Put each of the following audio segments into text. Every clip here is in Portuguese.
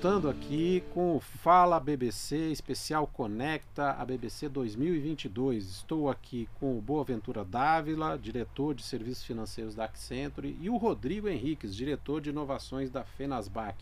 voltando aqui com o Fala BBC Especial Conecta a BBC 2022. Estou aqui com o Boaventura Dávila, diretor de serviços financeiros da Accenture, e o Rodrigo Henriques, diretor de inovações da Fenasbac.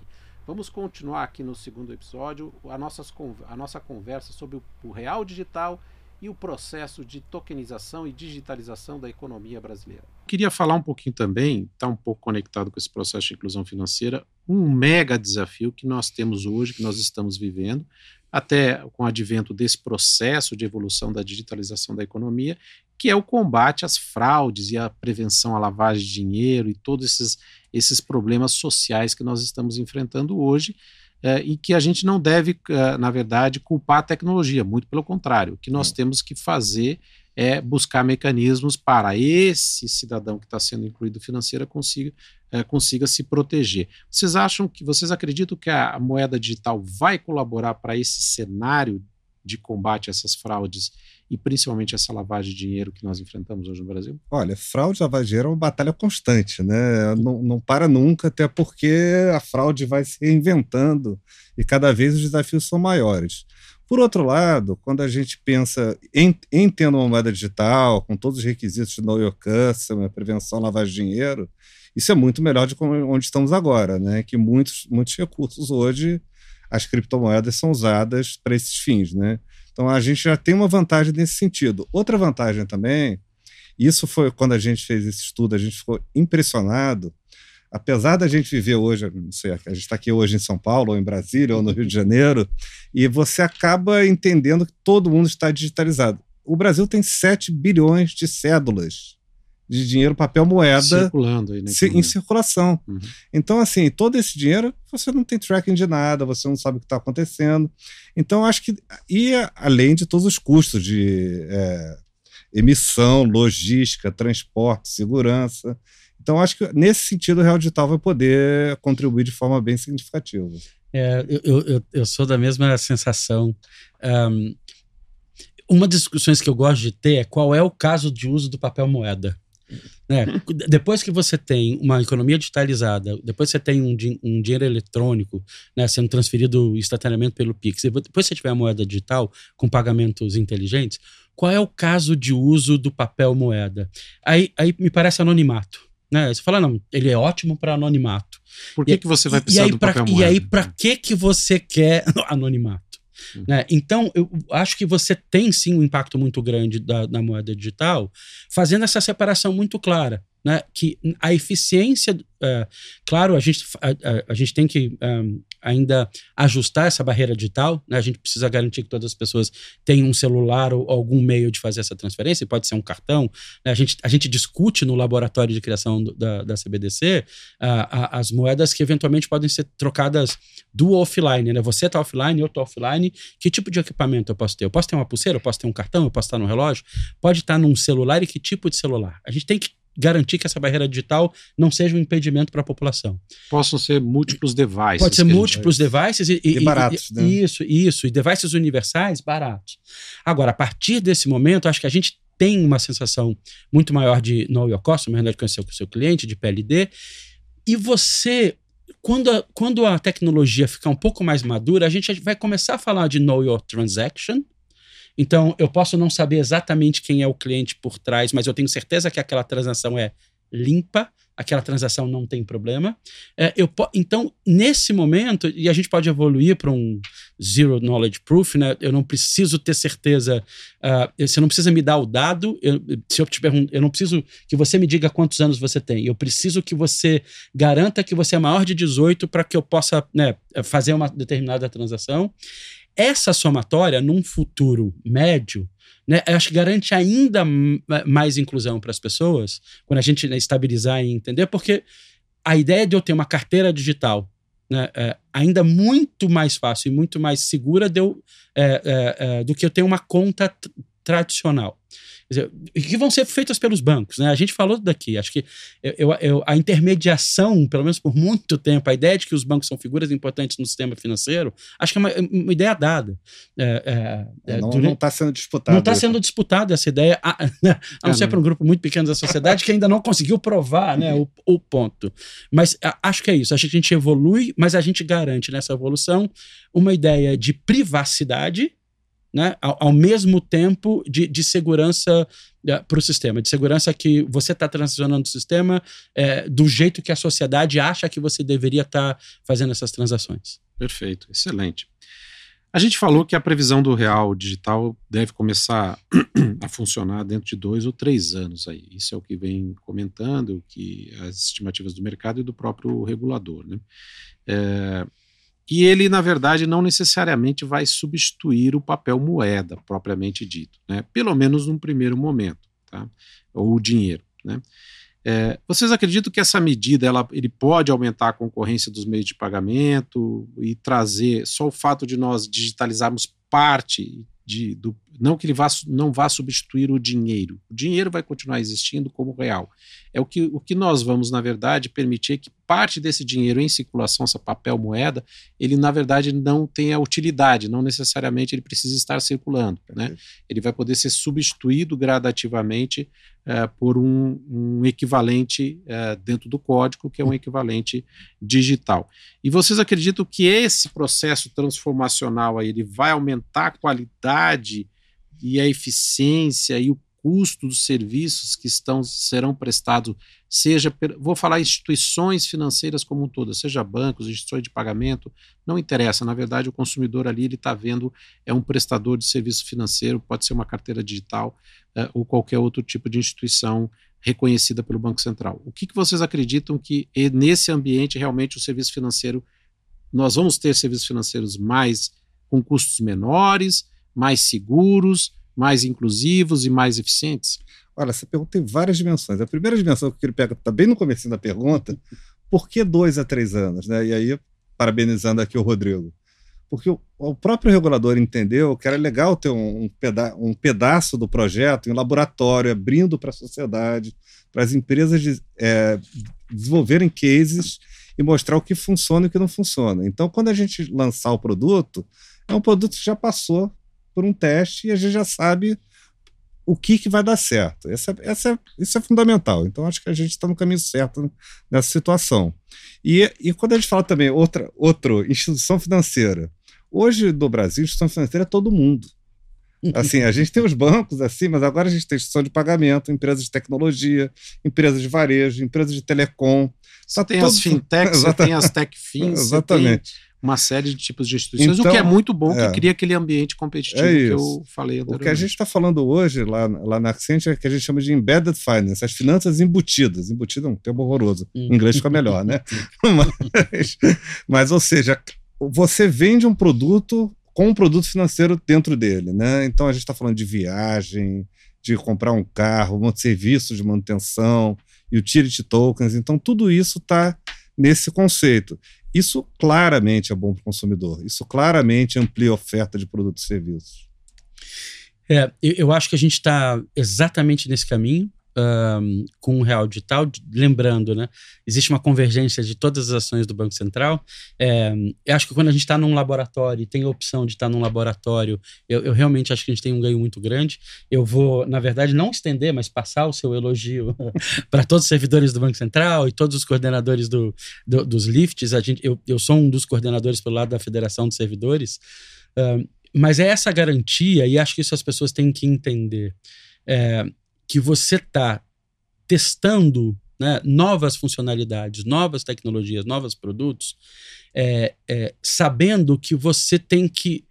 Vamos continuar aqui no segundo episódio a, nossas, a nossa conversa sobre o, o real digital e o processo de tokenização e digitalização da economia brasileira. Queria falar um pouquinho também, está um pouco conectado com esse processo de inclusão financeira, um mega desafio que nós temos hoje, que nós estamos vivendo, até com o advento desse processo de evolução da digitalização da economia, que é o combate às fraudes e a prevenção à lavagem de dinheiro e todos esses, esses problemas sociais que nós estamos enfrentando hoje é, e que a gente não deve, é, na verdade, culpar a tecnologia, muito pelo contrário. O que nós temos que fazer é buscar mecanismos para esse cidadão que está sendo incluído financeira consiga, é, consiga se proteger. Vocês acham que, vocês acreditam que a moeda digital vai colaborar para esse cenário de combate a essas fraudes e principalmente essa lavagem de dinheiro que nós enfrentamos hoje no Brasil? Olha, fraude e lavagem de dinheiro é uma batalha constante, né? Não, não para nunca, até porque a fraude vai se reinventando e cada vez os desafios são maiores. Por outro lado, quando a gente pensa em, em tendo uma moeda digital, com todos os requisitos de know your customer, prevenção, lavagem de dinheiro, isso é muito melhor de onde estamos agora, né? Que muitos, muitos recursos hoje, as criptomoedas são usadas para esses fins, né? Então a gente já tem uma vantagem nesse sentido. Outra vantagem também, isso foi quando a gente fez esse estudo, a gente ficou impressionado. Apesar da gente viver hoje, não sei, a gente está aqui hoje em São Paulo, ou em Brasília, ou no Rio de Janeiro, e você acaba entendendo que todo mundo está digitalizado. O Brasil tem 7 bilhões de cédulas de dinheiro, papel moeda circulando aí, né, em circulação. Uhum. Então, assim, todo esse dinheiro você não tem tracking de nada, você não sabe o que está acontecendo. Então, acho que e além de todos os custos de é, emissão, logística, transporte, segurança. Então, acho que nesse sentido o Real Digital vai poder contribuir de forma bem significativa. É, eu, eu, eu sou da mesma sensação. Um, uma das discussões que eu gosto de ter é qual é o caso de uso do papel moeda. Né? Depois que você tem uma economia digitalizada, depois você tem um, um dinheiro eletrônico né, sendo transferido instantaneamente pelo Pix, depois você tiver a moeda digital com pagamentos inteligentes, qual é o caso de uso do papel moeda? Aí, aí me parece anonimato. Né? Você fala, não, ele é ótimo para anonimato. Por que, e, que você vai precisar e aí, do papel pra, moeda? E aí, para que, que você quer anonimato? Uhum. Né? Então, eu acho que você tem sim um impacto muito grande da, da moeda digital, fazendo essa separação muito clara. Né, que a eficiência, é, claro, a gente, a, a, a gente tem que um, ainda ajustar essa barreira digital, né, a gente precisa garantir que todas as pessoas tenham um celular ou algum meio de fazer essa transferência, pode ser um cartão. Né, a, gente, a gente discute no laboratório de criação do, da, da CBDC uh, as moedas que eventualmente podem ser trocadas do offline. Né, você está offline, eu estou offline. Que tipo de equipamento eu posso ter? Eu posso ter uma pulseira, eu posso ter um cartão, eu posso estar no relógio, pode estar num celular e que tipo de celular? A gente tem que garantir que essa barreira digital não seja um impedimento para a população. Possam ser múltiplos devices. Pode ser múltiplos devices e, e, e baratos, e, né? Isso, isso. E devices universais, baratos. Agora, a partir desse momento, acho que a gente tem uma sensação muito maior de know your customer, de conhecer o seu cliente, de PLD. E você, quando a, quando a tecnologia ficar um pouco mais madura, a gente vai começar a falar de know your transaction, então, eu posso não saber exatamente quem é o cliente por trás, mas eu tenho certeza que aquela transação é limpa, aquela transação não tem problema. É, eu então, nesse momento, e a gente pode evoluir para um zero knowledge proof, né? Eu não preciso ter certeza. Uh, você não precisa me dar o dado. Eu, se eu te pergunto, eu não preciso que você me diga quantos anos você tem. Eu preciso que você garanta que você é maior de 18 para que eu possa né, fazer uma determinada transação. Essa somatória, num futuro médio, né, acho que garante ainda mais inclusão para as pessoas, quando a gente né, estabilizar e entender, porque a ideia de eu ter uma carteira digital né, é ainda muito mais fácil e muito mais segura de eu, é, é, é do que eu ter uma conta tradicional dizer, que vão ser feitas pelos bancos. Né? A gente falou daqui, acho que eu, eu, a intermediação, pelo menos por muito tempo, a ideia de que os bancos são figuras importantes no sistema financeiro, acho que é uma, uma ideia dada. É, é, é não está sendo disputado. Não está sendo disputada essa ideia, a, a não ser para um grupo muito pequeno da sociedade que ainda não conseguiu provar né, o, o ponto. Mas a, acho que é isso, acho que a gente evolui, mas a gente garante nessa evolução uma ideia de privacidade né, ao, ao mesmo tempo de, de segurança é, para o sistema, de segurança que você está transacionando o sistema é, do jeito que a sociedade acha que você deveria estar tá fazendo essas transações. Perfeito, excelente. A gente falou que a previsão do real digital deve começar a funcionar dentro de dois ou três anos aí. Isso é o que vem comentando, o que as estimativas do mercado e do próprio regulador. Né? É, e ele, na verdade, não necessariamente vai substituir o papel moeda, propriamente dito, né? pelo menos num primeiro momento, tá? ou o dinheiro. Né? É, vocês acreditam que essa medida ela, ele pode aumentar a concorrência dos meios de pagamento e trazer só o fato de nós digitalizarmos parte de, do, não que ele vá, não vá substituir o dinheiro. O dinheiro vai continuar existindo como real. É o que, o que nós vamos, na verdade, permitir que parte desse dinheiro em circulação, essa papel moeda, ele, na verdade, não tenha utilidade, não necessariamente ele precisa estar circulando. Né? Ele vai poder ser substituído gradativamente uh, por um, um equivalente uh, dentro do código, que é um equivalente digital. E vocês acreditam que esse processo transformacional aí, ele vai aumentar a qualidade e a eficiência e o custo dos serviços que estão serão prestados, seja, vou falar instituições financeiras como um todo, seja bancos, instituições de pagamento, não interessa. Na verdade, o consumidor ali ele está vendo é um prestador de serviço financeiro, pode ser uma carteira digital é, ou qualquer outro tipo de instituição reconhecida pelo Banco Central. O que, que vocês acreditam que nesse ambiente realmente o serviço financeiro nós vamos ter serviços financeiros mais com custos menores? Mais seguros, mais inclusivos e mais eficientes? Olha, essa pergunta tem várias dimensões. A primeira dimensão que ele pega está bem no começo da pergunta, por que dois a três anos? Né? E aí, parabenizando aqui o Rodrigo. Porque o, próprio regulador entendeu que era legal ter um, um, peda um pedaço do projeto em laboratório, abrindo para a sociedade, para as empresas de, é, desenvolverem cases e mostrar o que funciona e o que não funciona. Então, quando a gente lançar o produto, é um produto que já passou por um teste e a gente já sabe o que, que vai dar certo. Essa, essa, isso é fundamental. Então, acho que a gente está no caminho certo nessa situação. E, e quando a gente fala também outra, outra instituição financeira, hoje no Brasil, instituição financeira é todo mundo. Assim, a gente tem os bancos assim, mas agora a gente tem instituição de pagamento, empresas de tecnologia, empresas de varejo, empresas de telecom. Você tá tem todo... as fintechs, você tem as techfins, Exatamente uma série de tipos de instituições, então, o que é então, muito bom, é, que cria aquele ambiente competitivo é que eu falei anteriormente. O que a gente está falando hoje lá, lá na Accenture é que a gente chama de embedded finance, as finanças embutidas. Embutido é um termo horroroso. Em inglês fica melhor, né? mas, mas, ou seja, você vende um produto com um produto financeiro dentro dele, né? Então a gente está falando de viagem, de comprar um carro, um serviço de manutenção, utility tokens. Então tudo isso está nesse conceito. Isso claramente é bom para o consumidor. Isso claramente amplia a oferta de produtos e serviços. É, eu acho que a gente está exatamente nesse caminho um, com o real digital. Lembrando, né, existe uma convergência de todas as ações do Banco Central. É, eu acho que quando a gente está num laboratório e tem a opção de estar tá num laboratório, eu, eu, realmente acho que a gente tem um ganho muito grande. Eu vou, na verdade, não estender, mas passar o seu elogio para todos os servidores do Banco Central e todos os coordenadores do, do, dos lifts. A gente, eu, eu sou um dos coordenadores pelo lado da Federação de Servidores. Um, mas é essa garantia, e acho que isso as pessoas têm que entender. É, que você está testando né, novas funcionalidades, novas tecnologias, novos produtos, é, é, sabendo que você tem que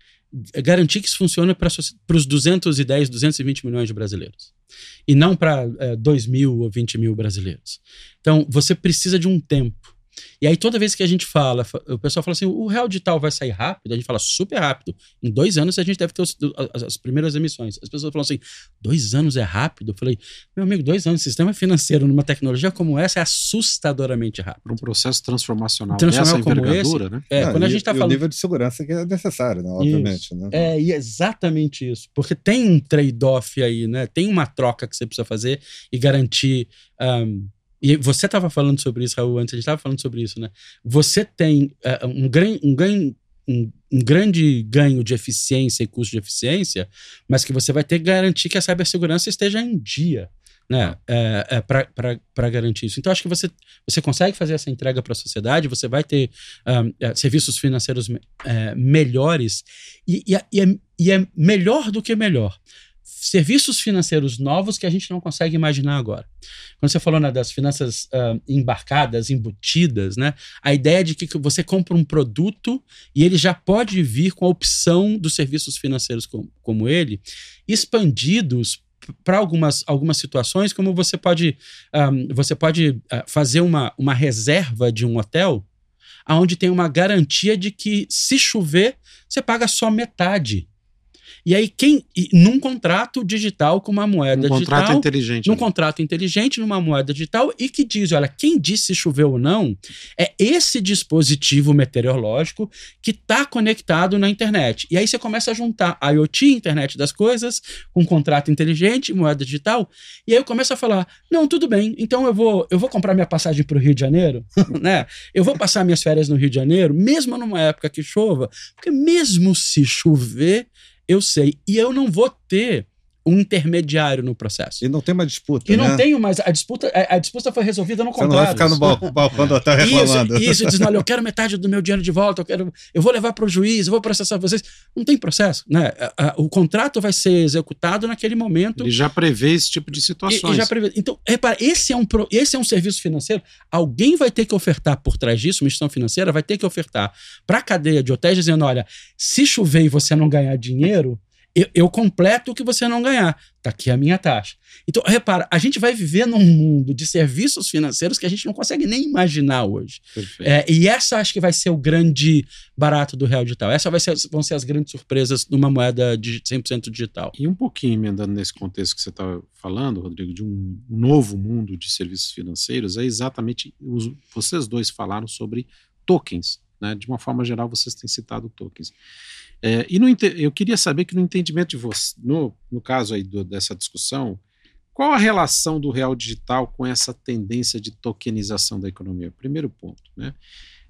garantir que isso funcione para os 210, 220 milhões de brasileiros. E não para é, 2 mil ou 20 mil brasileiros. Então, você precisa de um tempo. E aí, toda vez que a gente fala, o pessoal fala assim: o real digital vai sair rápido, a gente fala super rápido. Em dois anos a gente deve ter os, as, as, primeiras emissões. As pessoas falam assim: dois anos é rápido? Eu falei, meu amigo, dois anos, sistema financeiro numa tecnologia como essa é assustadoramente rápido. Um processo transformacional, transformacional como esse, né? É, Não, quando a gente está falando. o nível de segurança que é necessário, né? obviamente. Né? É, e é exatamente isso. Porque tem um trade-off aí, né? Tem uma troca que você precisa fazer e garantir. Um, e você estava falando sobre isso, Raul, antes a gente estava falando sobre isso, né? Você tem uh, um, gran, um ganho. Um, um, grande ganho de eficiência e custo de eficiência, mas que você vai ter que garantir que a cibersegurança esteja em dia né, é, é, para garantir isso. Então, acho que você, você consegue fazer essa entrega para a sociedade, você vai ter serviços financeiros melhores, e, e, e, é, e é melhor do que melhor serviços financeiros novos que a gente não consegue imaginar agora. Quando você falou né, das finanças uh, embarcadas, embutidas, né, a ideia de que você compra um produto e ele já pode vir com a opção dos serviços financeiros com, como ele, expandidos para algumas, algumas situações, como você pode, um, você pode uh, fazer uma, uma reserva de um hotel onde tem uma garantia de que se chover, você paga só metade e aí, quem. num contrato digital com uma moeda um digital. Contrato inteligente. Num né? contrato inteligente, numa moeda digital, e que diz: olha, quem disse se choveu ou não é esse dispositivo meteorológico que está conectado na internet. E aí você começa a juntar IoT, internet das coisas, com um contrato inteligente, moeda digital. E aí eu começo a falar: não, tudo bem, então eu vou, eu vou comprar minha passagem para o Rio de Janeiro, né? Eu vou passar minhas férias no Rio de Janeiro, mesmo numa época que chova, porque mesmo se chover, eu sei. E eu não vou ter um intermediário no processo. E não tem uma disputa. E né? não tenho mais. A disputa, a, a disputa foi resolvida no contrato. Você não vai ficar no balcão do hotel reclamando. Isso, isso dizendo, olha, eu quero metade do meu dinheiro de volta, eu, quero, eu vou levar para o juiz, eu vou processar vocês. Não tem processo. Né? O contrato vai ser executado naquele momento. Ele já prevê esse tipo de situações. E, já prevê. Então, repara, esse é, um, esse é um serviço financeiro. Alguém vai ter que ofertar por trás disso, uma instituição financeira vai ter que ofertar para a cadeia de hotéis, dizendo: olha, se chover e você não ganhar dinheiro eu, eu, completo o que você não ganhar. Está aqui a minha taxa. Então, repara, a gente vai viver num mundo de serviços financeiros que a gente não consegue nem imaginar hoje. É, e essa acho que vai ser o grande barato do real digital. Essas ser, vão ser as grandes surpresas numa moeda de 100% digital. E um pouquinho emendando nesse contexto que você está falando, Rodrigo, de um novo mundo de serviços financeiros, é exatamente. Os, vocês dois falaram sobre tokens. Né? De uma forma geral, vocês têm citado tokens. É, e no, eu queria saber que no entendimento de você, no, no caso aí do, dessa discussão, qual a relação do real digital com essa tendência de tokenização da economia? Primeiro ponto, né?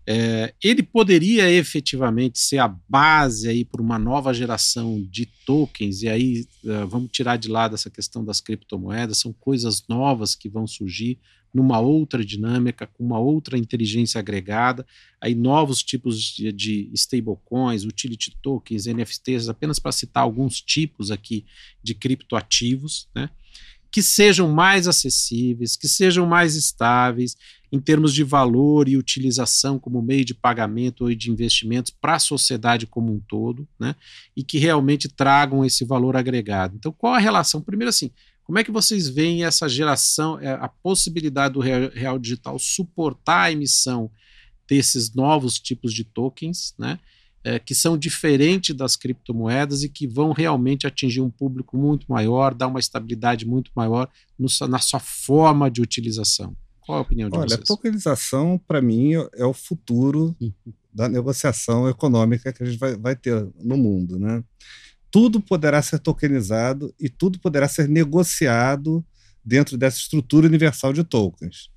É, ele poderia efetivamente ser a base aí para uma nova geração de tokens, e aí uh, vamos tirar de lado essa questão das criptomoedas, são coisas novas que vão surgir numa outra dinâmica, com uma outra inteligência agregada, aí novos tipos de, de stablecoins, utility tokens, NFTs, apenas para citar alguns tipos aqui de criptoativos, né? que sejam mais acessíveis, que sejam mais estáveis em termos de valor e utilização como meio de pagamento ou de investimentos para a sociedade como um todo, né? E que realmente tragam esse valor agregado. Então, qual a relação? Primeiro, assim, como é que vocês veem essa geração, é, a possibilidade do real digital suportar a emissão desses novos tipos de tokens, né? É, que são diferentes das criptomoedas e que vão realmente atingir um público muito maior, dar uma estabilidade muito maior no, na sua forma de utilização. Qual a opinião de Olha, vocês? Olha, a tokenização, para mim, é o futuro uhum. da negociação econômica que a gente vai, vai ter no mundo. Né? Tudo poderá ser tokenizado e tudo poderá ser negociado dentro dessa estrutura universal de tokens.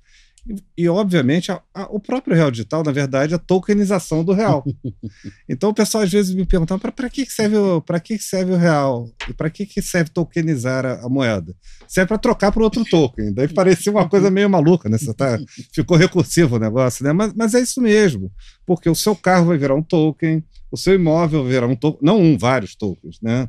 E, e obviamente, a, a, o próprio real digital, na verdade, é a tokenização do real. então, o pessoal às vezes me pergunta: para que serve, para que serve o real? E para que, que serve tokenizar a, a moeda? Serve para trocar por outro token. Daí parecia uma coisa meio maluca, né? Você tá, ficou recursivo o negócio, né? Mas, mas é isso mesmo, porque o seu carro vai virar um token, o seu imóvel virar um token, não um, vários tokens, né?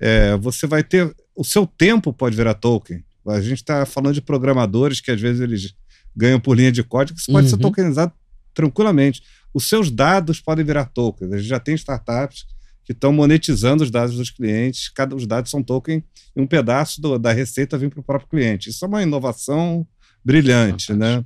É, você vai ter, o seu tempo pode virar token. A gente está falando de programadores que às vezes eles ganham por linha de código, isso pode uhum. ser tokenizado tranquilamente. Os seus dados podem virar tokens. A gente já tem startups que estão monetizando os dados dos clientes, cada os dados são token e um pedaço do, da receita vem para o próprio cliente. Isso é uma inovação brilhante, né?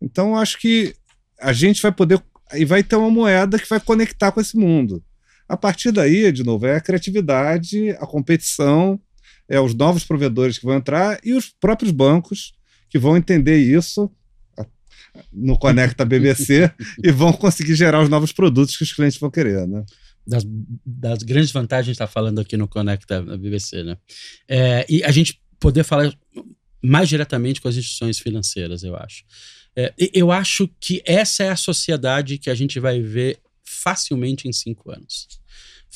Então, acho que a gente vai poder. E vai ter uma moeda que vai conectar com esse mundo. A partir daí, de novo, é a criatividade, a competição, é os novos provedores que vão entrar e os próprios bancos que vão entender isso no Conecta BBC e vão conseguir gerar os novos produtos que os clientes vão querer, né? Das, das grandes vantagens está falando aqui no Conecta BBC, né? É, e a gente poder falar mais diretamente com as instituições financeiras, eu acho. É, eu acho que essa é a sociedade que a gente vai ver facilmente em cinco anos.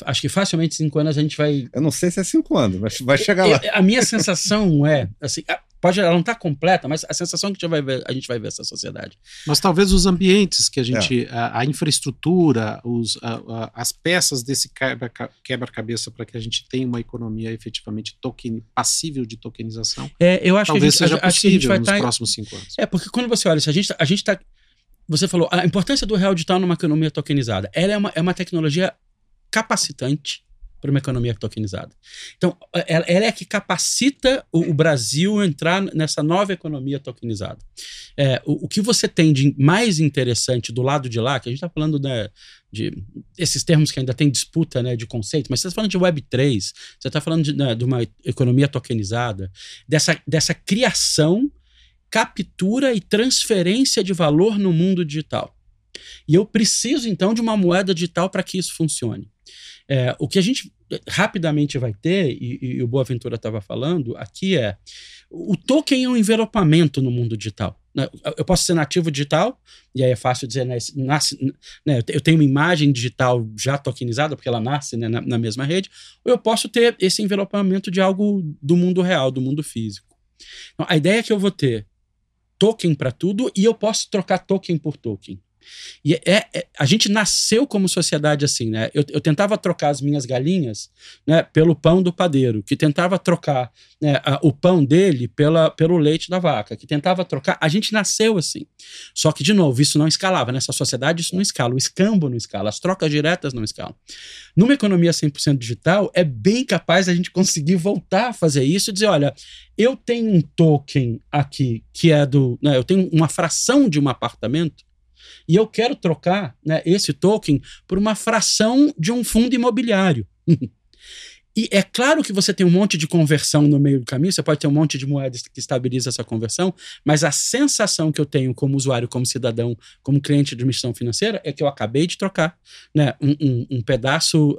Acho que facilmente em cinco anos a gente vai. Eu não sei se é cinco anos, mas vai chegar lá. A minha sensação é, assim, pode, ela não está completa, mas a sensação que a gente vai ver, a gente vai ver essa sociedade. Mas talvez os ambientes que a gente, é. a, a, infraestrutura, os, a, a, as peças desse quebra-cabeça para que a gente tenha uma economia efetivamente token, passível de tokenização. É, eu acho talvez que a gente, seja possível nos tá, próximos cinco anos. É, porque quando você olha, se a gente, a gente está você falou a importância do real digital numa economia tokenizada. Ela é uma, é uma tecnologia capacitante para uma economia tokenizada. Então, ela, ela é que capacita o, o, Brasil a entrar nessa nova economia tokenizada. É, o, o, que você tem de mais interessante do lado de lá, que a gente está falando né, de esses termos que ainda tem disputa né, de conceito, mas você está falando de Web3, você está falando de, né, de uma economia tokenizada, dessa, dessa criação, captura e transferência de valor no mundo digital. E eu preciso, então, de uma moeda digital para que isso funcione. É, o que a gente rapidamente vai ter, e, e o Boaventura estava falando, aqui é o token é um envelopamento no mundo digital. Né? Eu posso ser nativo digital, e aí é fácil dizer, né, nasce, né, eu tenho uma imagem digital já tokenizada, porque ela nasce né, na, na, mesma rede, ou eu posso ter esse envelopamento de algo do mundo real, do mundo físico. Então, a ideia é que eu vou ter token para tudo e eu posso trocar token por token. E é, é, a gente nasceu como sociedade assim, né? Eu, eu, tentava trocar as minhas galinhas né, pelo pão do padeiro, que tentava trocar né, a, o pão dele pela, pelo leite da vaca, que tentava trocar. A gente nasceu assim. Só que, de novo, isso não escalava. Nessa sociedade, isso não escala. O escambo não escala. As trocas diretas não escalam. Numa economia 100% digital, é bem capaz a gente conseguir voltar a fazer isso e dizer: olha, eu tenho um token aqui que é do. Né, eu tenho uma fração de um apartamento e eu quero trocar né, esse token por uma fração de um fundo imobiliário. E é claro que você tem um monte de conversão no meio do caminho, você pode ter um monte de moedas que estabiliza essa conversão, mas a sensação que eu tenho como usuário, como cidadão, como cliente de missão financeira é que eu acabei de trocar né, um, um, um pedaço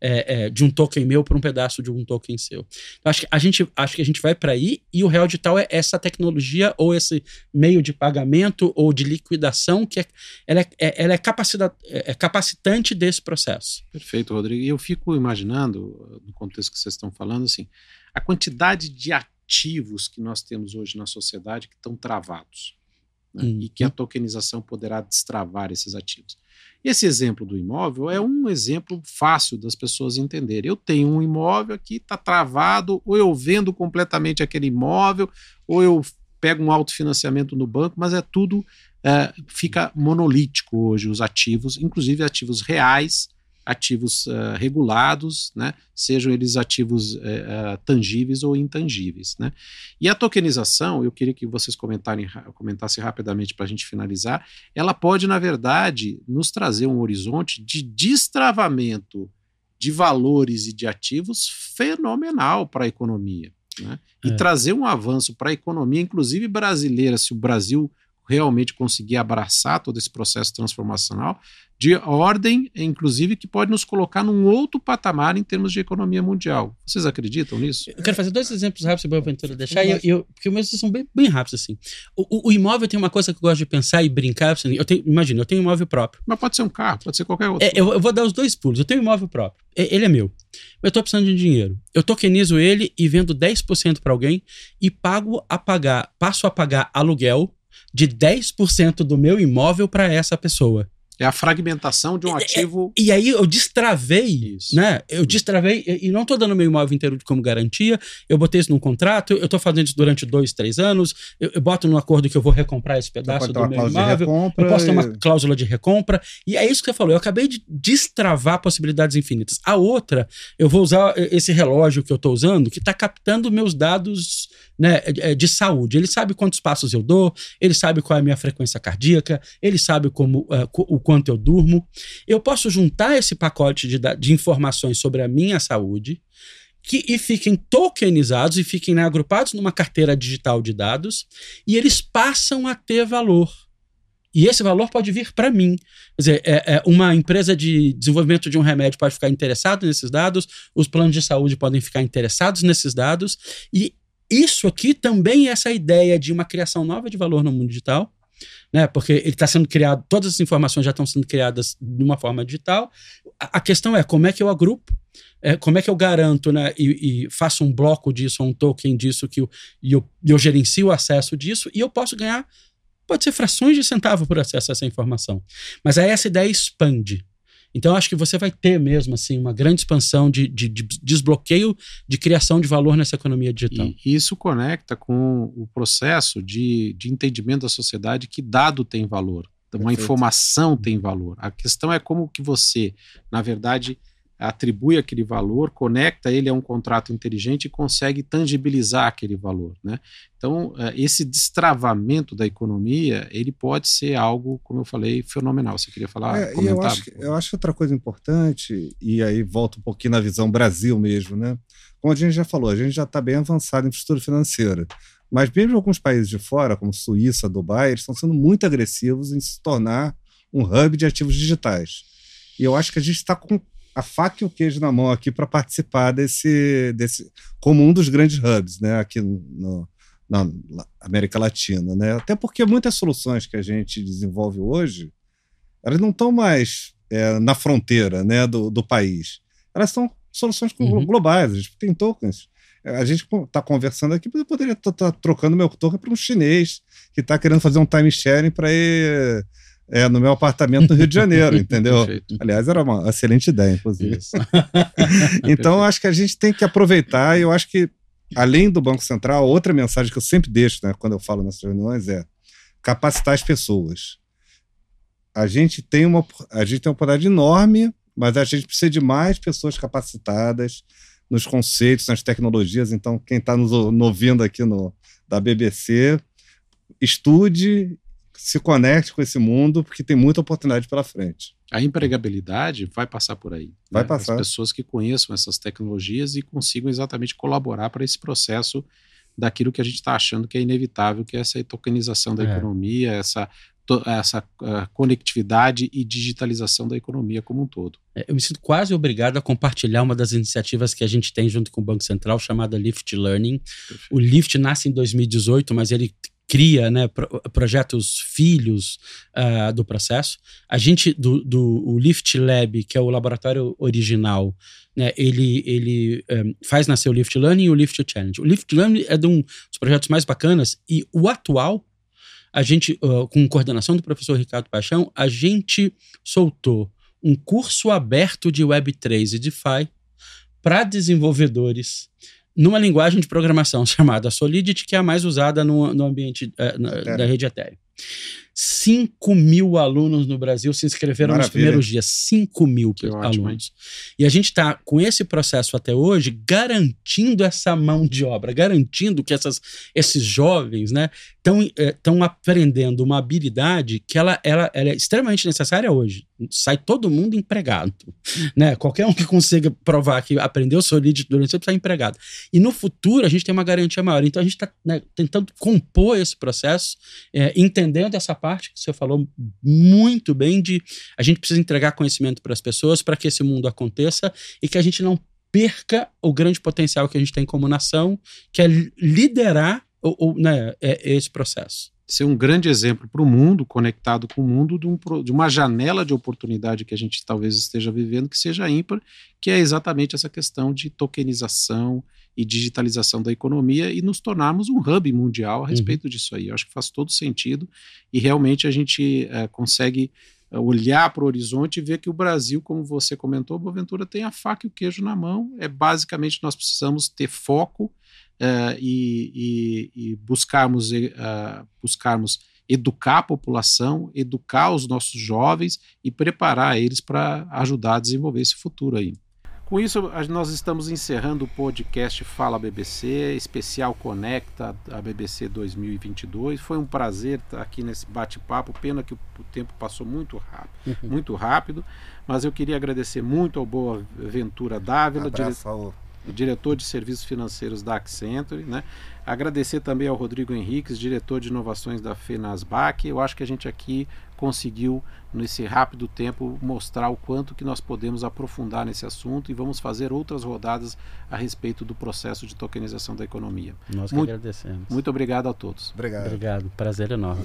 é, é, de um token meu por um pedaço de um token seu. Então, acho que a gente, acho que a gente vai para aí e o real digital é essa tecnologia ou esse meio de pagamento ou de liquidação que é, ela é, é ela é, é capacitante desse processo. Perfeito, Rodrigo. E eu fico imaginando no contexto que vocês estão falando, assim, a quantidade de ativos que nós temos hoje na sociedade que estão travados né, uhum. e que a tokenização poderá destravar esses ativos. Esse exemplo do imóvel é um exemplo fácil das pessoas entenderem. Eu tenho um imóvel aqui, está travado, ou eu vendo completamente aquele imóvel, ou eu pego um autofinanciamento no banco, mas é tudo, é, fica monolítico hoje os ativos, inclusive ativos reais, ativos uh, regulados, né, sejam eles ativos uh, tangíveis ou intangíveis. Né. E a tokenização, eu queria que vocês comentarem, comentassem rapidamente para a gente finalizar, ela pode, na verdade, nos trazer um horizonte de destravamento de valores e de ativos fenomenal para a economia. Né, e é. trazer um avanço para a economia, inclusive brasileira, se o Brasil realmente conseguir abraçar todo esse processo transformacional, de ordem, inclusive, que pode nos colocar num outro patamar em termos de economia mundial. Vocês acreditam nisso? Eu quero fazer dois exemplos rápidos para a aventura deixar, eu, eu, porque meus são bem, bem rápidos assim. O, o, o, imóvel tem uma coisa que eu gosto de pensar e brincar. Assim, eu tenho, imagina, eu tenho um imóvel próprio. Mas pode ser um carro, pode ser qualquer outro. É, eu, eu, vou dar os dois pulos. Eu tenho um imóvel próprio. Ele é meu. Eu estou precisando de dinheiro. Eu tokenizo ele e vendo 10% para alguém e pago a pagar, passo a pagar aluguel de 10% do meu imóvel para essa pessoa. É a fragmentação de um ativo. E, e aí eu destravei, Isso. né? Eu destravei, e e não estou dando meu imóvel inteiro como garantia, eu botei isso num contrato, eu estou fazendo isso durante dois, três anos, eu, eu boto num acordo que eu vou recomprar esse pedaço pode ter do uma meu cláusula de imóvel. recompra. Eu posso ter uma cláusula de recompra. E é isso que você falou. Eu acabei de destravar possibilidades infinitas. A outra, eu vou usar esse relógio que eu estou usando, que está captando meus dados né, eh, de saúde. Ele sabe quantos passos eu dou, ele sabe qual é a minha frequência cardíaca, ele sabe como, eh, co- o quanto eu durmo. Eu posso juntar esse pacote de, de informações sobre a minha saúde. Que, e fiquem tokenizados e fiquem né, agrupados numa carteira digital de dados, e eles passam a ter valor. E esse valor pode vir para mim. Quer dizer, é, é, uma empresa de desenvolvimento de um remédio pode ficar interessado nesses dados, os planos de saúde podem ficar interessados nesses dados, e isso aqui também é essa ideia de uma criação nova de valor no mundo digital, né? Porque ele está sendo criado, todas as informações já estão sendo criadas de uma forma digital. A, a questão é como é que eu agrupo, é, como é que eu garanto, né? E, e faço um bloco disso, um token disso que eu, e eu, eu gerencio o acesso disso e eu posso ganhar pode ser frações de centavo por acesso a essa informação. Mas aí essa ideia expande. Então, eu acho que você vai ter mesmo assim uma grande expansão de, de- de desbloqueio de criação de valor nessa economia digital. E isso conecta com o processo de, de entendimento da sociedade que dado tem valor, uma Perfeito. informação tem valor. A questão é como que você, na verdade, atribui aquele valor, conecta ele a um contrato inteligente e consegue tangibilizar aquele valor, né? Então, eh, esse destravamento da economia, ele pode ser algo, como eu falei, fenomenal. Você queria falar, É, eu acho, que- eu acho outra coisa importante, e aí volta um pouquinho na visão Brasil mesmo, né? Como a gente já falou, a gente já está bem avançado em infraestrutura financeira. Mas mesmo alguns países de fora, como Suíça, Dubai, eles estão sendo muito agressivos em se tornar um hub de ativos digitais. E eu acho que a gente está com a faca e o queijo na mão aqui para participar desse, desse, como um dos grandes hubs, né? Aqui no, na América Latina, né? Até porque muitas soluções que a gente desenvolve hoje, elas não estão mais é, na fronteira, né, do, do país. Elas são soluções Uhum. globais. A gente tem tokens. A gente está conversando aqui, mas eu poderia estar trocando meu token para um chinês que está querendo fazer um time sharing para ir é, no meu apartamento no Rio de Janeiro, entendeu? Perfeito. Aliás, era uma excelente ideia, inclusive. Isso. Então, acho que a gente tem que aproveitar, e eu acho que, além do Banco Central, outra mensagem que eu sempre deixo né, quando eu falo nessas reuniões é capacitar as pessoas. A gente tem uma, a gente tem uma oportunidade enorme, mas a gente precisa de mais pessoas capacitadas nos conceitos, nas tecnologias. Então, quem está nos ouvindo aqui no, da BBC, estude, se conecte com esse mundo, porque tem muita oportunidade pela frente. A empregabilidade vai passar por aí. Vai né? passar. As pessoas que conheçam essas tecnologias e consigam exatamente colaborar para esse processo daquilo que a gente está achando que é inevitável, que é essa tokenização da É. economia, essa, to- essa ah, conectividade e digitalização da economia como um todo. É, Eu me sinto quase obrigado a compartilhar uma das iniciativas que a gente tem junto com o Banco Central, chamada Lift Learning. O Lift nasce em 2018, mas ele cria né, pro- projetos filhos ah, do processo. A gente, do, do o Lift Lab, que é o laboratório original, né, ele, ele eh, faz nascer o Lift Learning e o Lift Challenge. O Lift Learning é de um dos projetos mais bacanas e o atual, a gente, ah, com coordenação do professor Ricardo Paixão, a gente soltou um curso aberto de Web3 e DeFi para desenvolvedores numa linguagem de programação chamada Solidity, que é a mais usada no, no ambiente eh, na- Ethereum. da rede Ethereum. 5 mil alunos no Brasil se inscreveram nos Maravilha. primeiros dias. 5 mil Que ótimo, alunos. E a gente está, com esse processo até hoje, garantindo essa mão de obra, garantindo que essas, esses jovens estão aprendendo uma habilidade que ela, ela, ela é extremamente necessária hoje. Sai todo mundo empregado. Né? Qualquer um que consiga provar que aprendeu Solidity durante o tempo está empregado. E no futuro a gente tem uma garantia maior. Então a gente está tentando compor esse processo, é, entendendo essa parte que você falou muito bem de a gente precisa entregar conhecimento para as pessoas para que esse mundo aconteça e que a gente não perca o grande potencial que a gente tem como nação, que é liderar o, o, né, é, esse processo. Ser um grande exemplo para o mundo, conectado com o mundo, de, um de uma janela de oportunidade que a gente talvez esteja vivendo, que seja ímpar, que é exatamente essa questão de tokenização e digitalização da economia e nos tornarmos um hub mundial a respeito disso aí. Eu acho que faz todo sentido e realmente a gente eh, consegue olhar para o horizonte e ver que o Brasil, como você comentou, Boaventura, tem a faca e o queijo na mão. É basicamente nós precisamos ter foco uh, e, e, e, buscarmos, uh, buscarmos educar a população, educar os nossos jovens e preparar eles para ajudar a desenvolver esse futuro aí. Com isso, nós estamos encerrando o podcast Fala BBC, especial Conecta a BBC 2022. Foi um prazer estar aqui nesse bate-papo. Pena que o tempo passou muito rápido, uhum. muito rápido. Mas eu queria agradecer muito ao Boa Ventura Dávila, Abraço, diretor de serviços financeiros da Accenture, né? Agradecer também ao Rodrigo Henriques, diretor de inovações da FENASBAC. Eu acho que a gente aqui conseguiu, nesse rápido tempo, mostrar o quanto que nós podemos aprofundar nesse assunto e vamos fazer outras rodadas a respeito do processo de tokenização da economia. Nós que muito, agradecemos. Muito obrigado a todos. Obrigado. Obrigado. Prazer enorme.